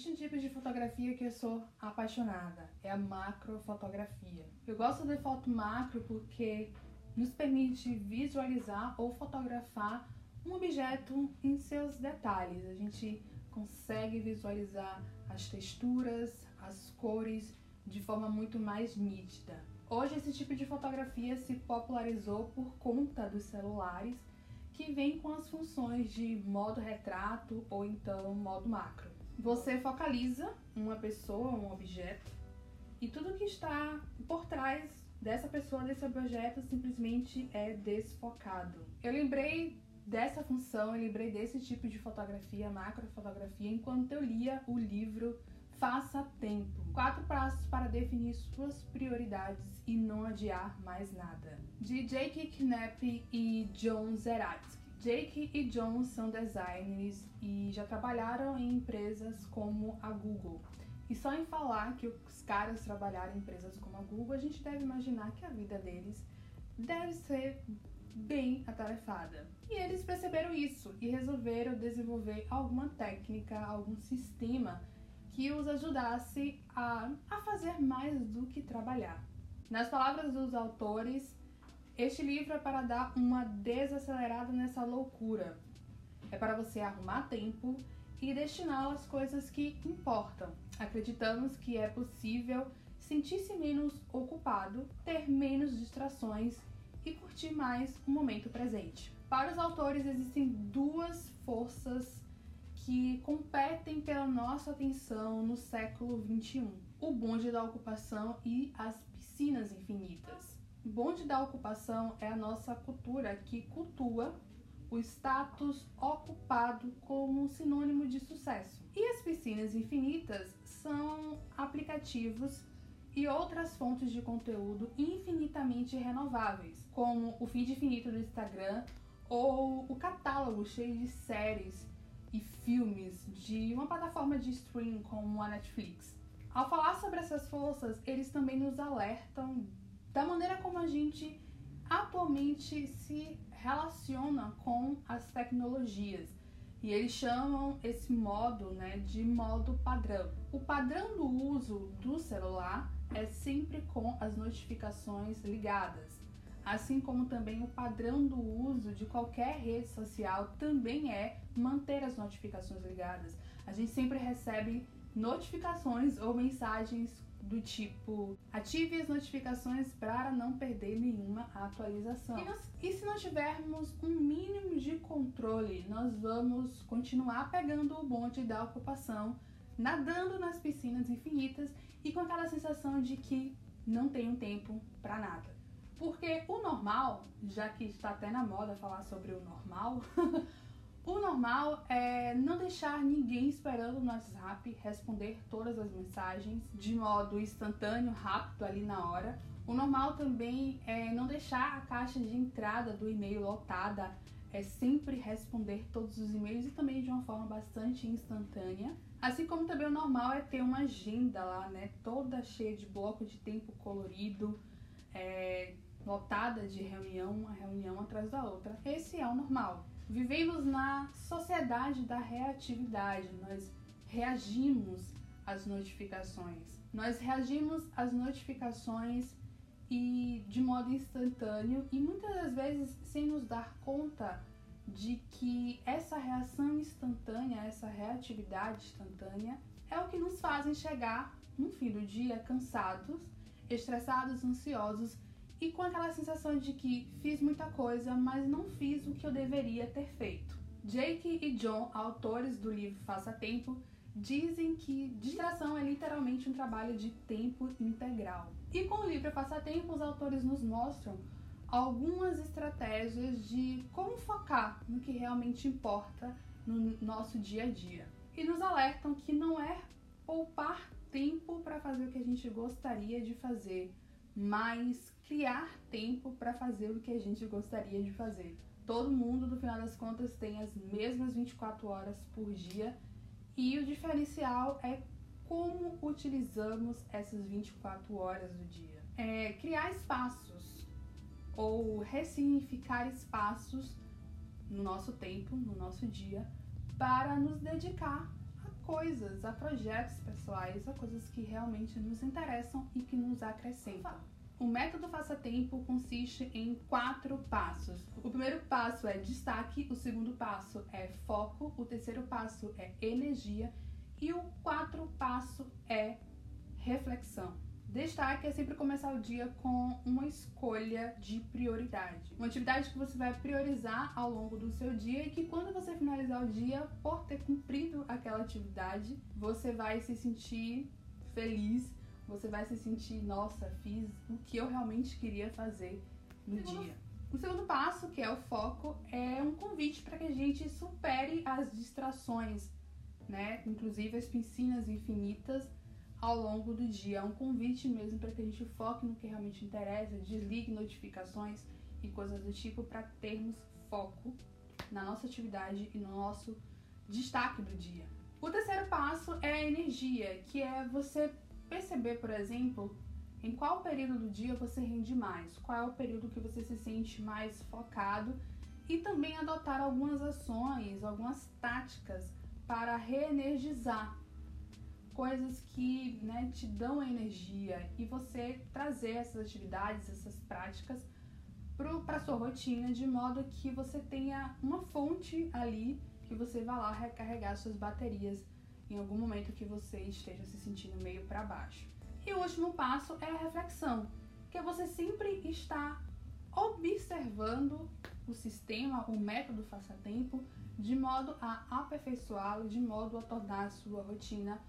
Existe um tipo de fotografia que eu sou apaixonada, é a macrofotografia. Eu gosto de foto macro porque nos permite visualizar ou fotografar um objeto em seus detalhes. A gente consegue visualizar as texturas, as cores de forma muito mais nítida. Hoje esse tipo de fotografia se popularizou por conta dos celulares que vem com as funções de modo retrato ou então modo macro. Você focaliza uma pessoa, um objeto, e tudo que está por trás dessa pessoa, desse objeto, simplesmente é desfocado. Eu lembrei dessa função, eu lembrei desse tipo de fotografia, macrofotografia, enquanto eu lia o livro Faça Tempo. Quatro passos para definir suas prioridades e não adiar mais nada. De Jake Knapp e John Zeratsky. Jake e John são designers e já trabalharam em empresas como a Google. E só em falar que os caras trabalharam em empresas como a Google, a gente deve imaginar que a vida deles deve ser bem atarefada. E eles perceberam isso e resolveram desenvolver alguma técnica, algum sistema que os ajudasse a, a fazer mais do que trabalhar. Nas palavras dos autores, este livro é para dar uma desacelerada nessa loucura. É para você arrumar tempo e destiná-lo às coisas que importam. Acreditamos que é possível sentir-se menos ocupado, ter menos distrações e curtir mais o momento presente. Para os autores, existem duas forças que competem pela nossa atenção no século XXI: o bonde da ocupação e as piscinas infinitas. Bonde da ocupação é a nossa cultura que cultua o status ocupado como sinônimo de sucesso. E as piscinas infinitas são aplicativos e outras fontes de conteúdo infinitamente renováveis, como o feed infinito do Instagram ou o catálogo cheio de séries e filmes de uma plataforma de streaming como a Netflix. Ao falar sobre essas forças, eles também nos alertam da maneira como a gente atualmente se relaciona com as tecnologias. E eles chamam esse modo né, de modo padrão. O padrão do uso do celular é sempre com as notificações ligadas. Assim como também o padrão do uso de qualquer rede social também é manter as notificações ligadas. A gente sempre recebe notificações ou mensagens do tipo ative as notificações para não perder nenhuma atualização. E, nós, e, se nós tivermos um mínimo de controle, nós vamos continuar pegando o bonde da ocupação, nadando nas piscinas infinitas e com aquela sensação de que não tenho tempo para nada. Porque o normal, já que está até na moda falar sobre o normal, O normal é não deixar ninguém esperando no WhatsApp responder todas as mensagens de modo instantâneo, rápido ali na hora. O normal também é não deixar a caixa de entrada do e-mail lotada, é sempre responder todos os e-mails e também de uma forma bastante instantânea. Assim como também o normal é ter uma agenda lá, né, toda cheia de bloco de tempo colorido, é, lotada de reunião, uma reunião atrás da outra. Esse é o normal. Vivemos na sociedade da reatividade, nós reagimos às notificações. Nós reagimos às notificações e de modo instantâneo e muitas das vezes sem nos dar conta de que essa reação instantânea, essa reatividade instantânea é o que nos fazem chegar no fim do dia cansados, estressados, ansiosos e com aquela sensação de que fiz muita coisa, mas não fiz o que eu deveria ter feito. Jake e John, autores do livro Faça Tempo, dizem que distração é literalmente um trabalho de tempo integral. E com o livro Faça Tempo, os autores nos mostram algumas estratégias de como focar no que realmente importa no nosso dia a dia. E nos alertam que não é poupar tempo para fazer o que a gente gostaria de fazer, mas criar tempo para fazer o que a gente gostaria de fazer. Todo mundo, no final das contas, tem as mesmas 24 horas por dia e o diferencial é como utilizamos essas 24 horas do dia. É criar espaços ou ressignificar espaços no nosso tempo, no nosso dia, para nos dedicar coisas, a projetos pessoais, a coisas que realmente nos interessam e que nos acrescentam. O método Faça Tempo consiste em quatro passos. O primeiro passo é destaque, o segundo passo é foco, o terceiro passo é energia e o quarto passo é reflexão. Destaque é sempre começar o dia com uma escolha de prioridade. Uma atividade que você vai priorizar ao longo do seu dia e que quando você finalizar o dia, por ter cumprido aquela atividade, você vai se sentir feliz você vai se sentir, nossa, fiz o que eu realmente queria fazer no segundo, dia. O segundo passo, que é o foco, é um convite para que a gente supere as distrações, né? Inclusive as piscinas infinitas ao longo do dia. É um convite mesmo para que a gente foque no que realmente interessa, desligue notificações e coisas do tipo para termos foco na nossa atividade e no nosso destaque do dia. O terceiro passo é a energia, que é você perceber, por exemplo, em qual período do dia você rende mais, qual é o período que você se sente mais focado e também adotar algumas ações, algumas táticas para reenergizar coisas que né, te dão energia e você trazer essas atividades, essas práticas para sua rotina de modo que você tenha uma fonte ali que você vá lá recarregar suas baterias em algum momento que você esteja se sentindo meio para baixo. E o último passo é a reflexão, que é você sempre estar observando o sistema, o método Faça Tempo, de modo a aperfeiçoá-lo, de modo a tornar a sua rotina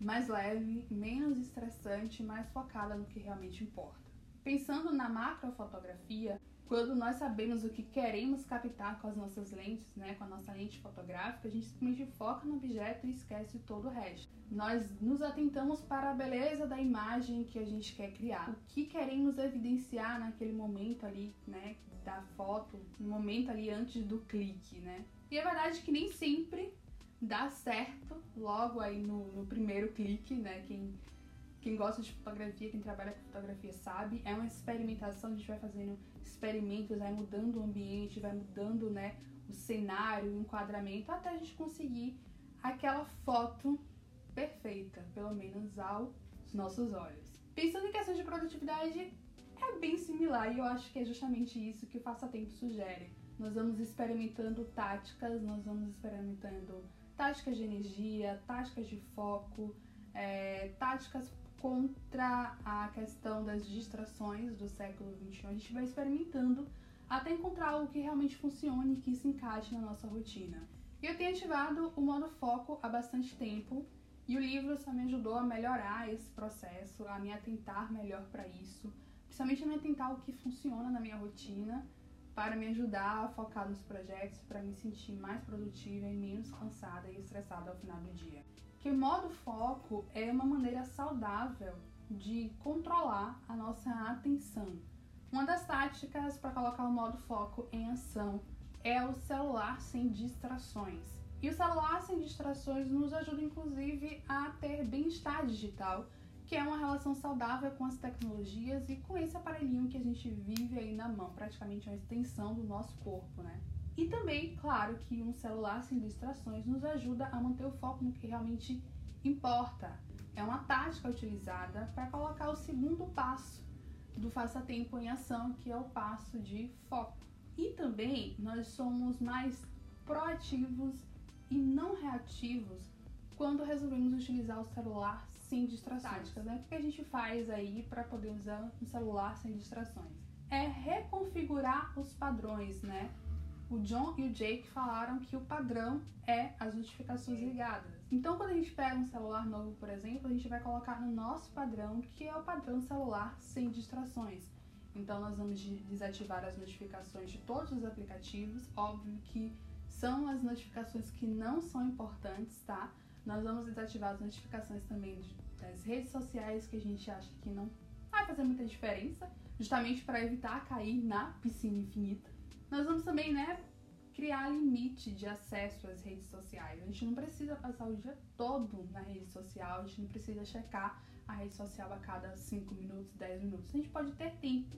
mais leve, menos estressante, mais focada no que realmente importa. Pensando na macrofotografia, quando nós sabemos o que queremos captar com as nossas lentes, né, com a nossa lente fotográfica, a gente simplesmente foca no objeto e esquece todo o resto. Nós nos atentamos para a beleza da imagem que a gente quer criar, o que queremos evidenciar naquele momento ali, né, da foto, no momento ali antes do clique, né. E é verdade que nem sempre dá certo logo aí no, no primeiro clique, né, quem quem gosta de fotografia, quem trabalha com fotografia sabe, é uma experimentação, a gente vai fazendo experimentos, vai mudando o ambiente, vai mudando né, o cenário, o enquadramento, até a gente conseguir aquela foto perfeita, pelo menos aos nossos olhos. Pensando em questão de produtividade, é bem similar e eu acho que é justamente isso que o Faça Tempo sugere. Nós vamos experimentando táticas, nós vamos experimentando táticas de energia, táticas de foco, é, táticas contra a questão das distrações do século XXI. A gente vai experimentando até encontrar algo que realmente funcione e que se encaixe na nossa rotina. Eu tenho ativado o modo foco há bastante tempo e o livro só me ajudou a melhorar esse processo, a me atentar melhor para isso, principalmente a me atentar o que funciona na minha rotina para me ajudar a focar nos projetos, para me sentir mais produtiva e menos cansada e estressada ao final do dia que modo foco é uma maneira saudável de controlar a nossa atenção. Uma das táticas para colocar o modo foco em ação é o celular sem distrações. E o celular sem distrações nos ajuda inclusive a ter bem-estar digital, que é uma relação saudável com as tecnologias e com esse aparelhinho que a gente vive aí na mão, praticamente uma extensão do nosso corpo, né? E também, claro, que um celular sem distrações nos ajuda a manter o foco no que realmente importa. É uma tática utilizada para colocar o segundo passo do faça tempo em ação, que é o passo de foco. E também nós somos mais proativos e não reativos quando resolvemos utilizar o celular sem distrações. Né? O que a gente faz aí para poder usar um celular sem distrações? É reconfigurar os padrões, né? O John e o Jake falaram que o padrão é as notificações ligadas. Então, quando a gente pega um celular novo, por exemplo, a gente vai colocar no nosso padrão, que é o padrão celular sem distrações. Então, nós vamos desativar as notificações de todos os aplicativos. Óbvio que são as notificações que não são importantes, tá? Nós vamos desativar as notificações também das redes sociais que a gente acha que não vai fazer muita diferença, justamente para evitar cair na piscina infinita. Nós vamos também, né, criar limite de acesso às redes sociais. A gente não precisa passar o dia todo na rede social, a gente não precisa checar a rede social a cada 5 minutos, 10 minutos. A gente pode ter tempo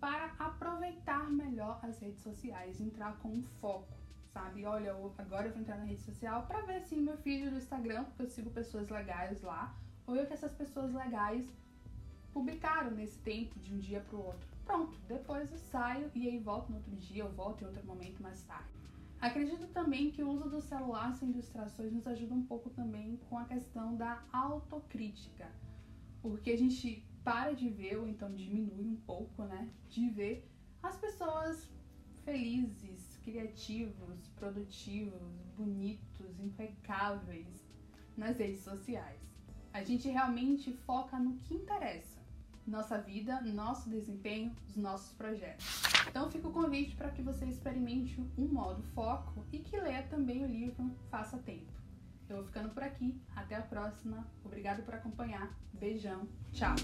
para aproveitar melhor as redes sociais, entrar com um foco. sabe? Olha, eu, agora eu vou entrar na rede social para ver assim meu feed do Instagram, porque eu sigo pessoas legais lá, ou eu que essas pessoas legais publicaram nesse tempo de um dia para o outro. Pronto, depois eu saio e aí volto no outro dia, eu volto em outro momento mais tarde. Acredito também que o uso do celular sem distrações nos ajuda um pouco também com a questão da autocrítica, porque a gente para de ver, ou então diminui um pouco, né, de ver as pessoas felizes, criativos, produtivos, bonitos, impecáveis nas redes sociais. A gente realmente foca no que interessa nossa vida, nosso desempenho, os nossos projetos. Então fica o convite para que você experimente um modo foco e que leia também o livro Faça Tempo. Eu vou ficando por aqui, até a próxima. Obrigado por acompanhar. Beijão, tchau.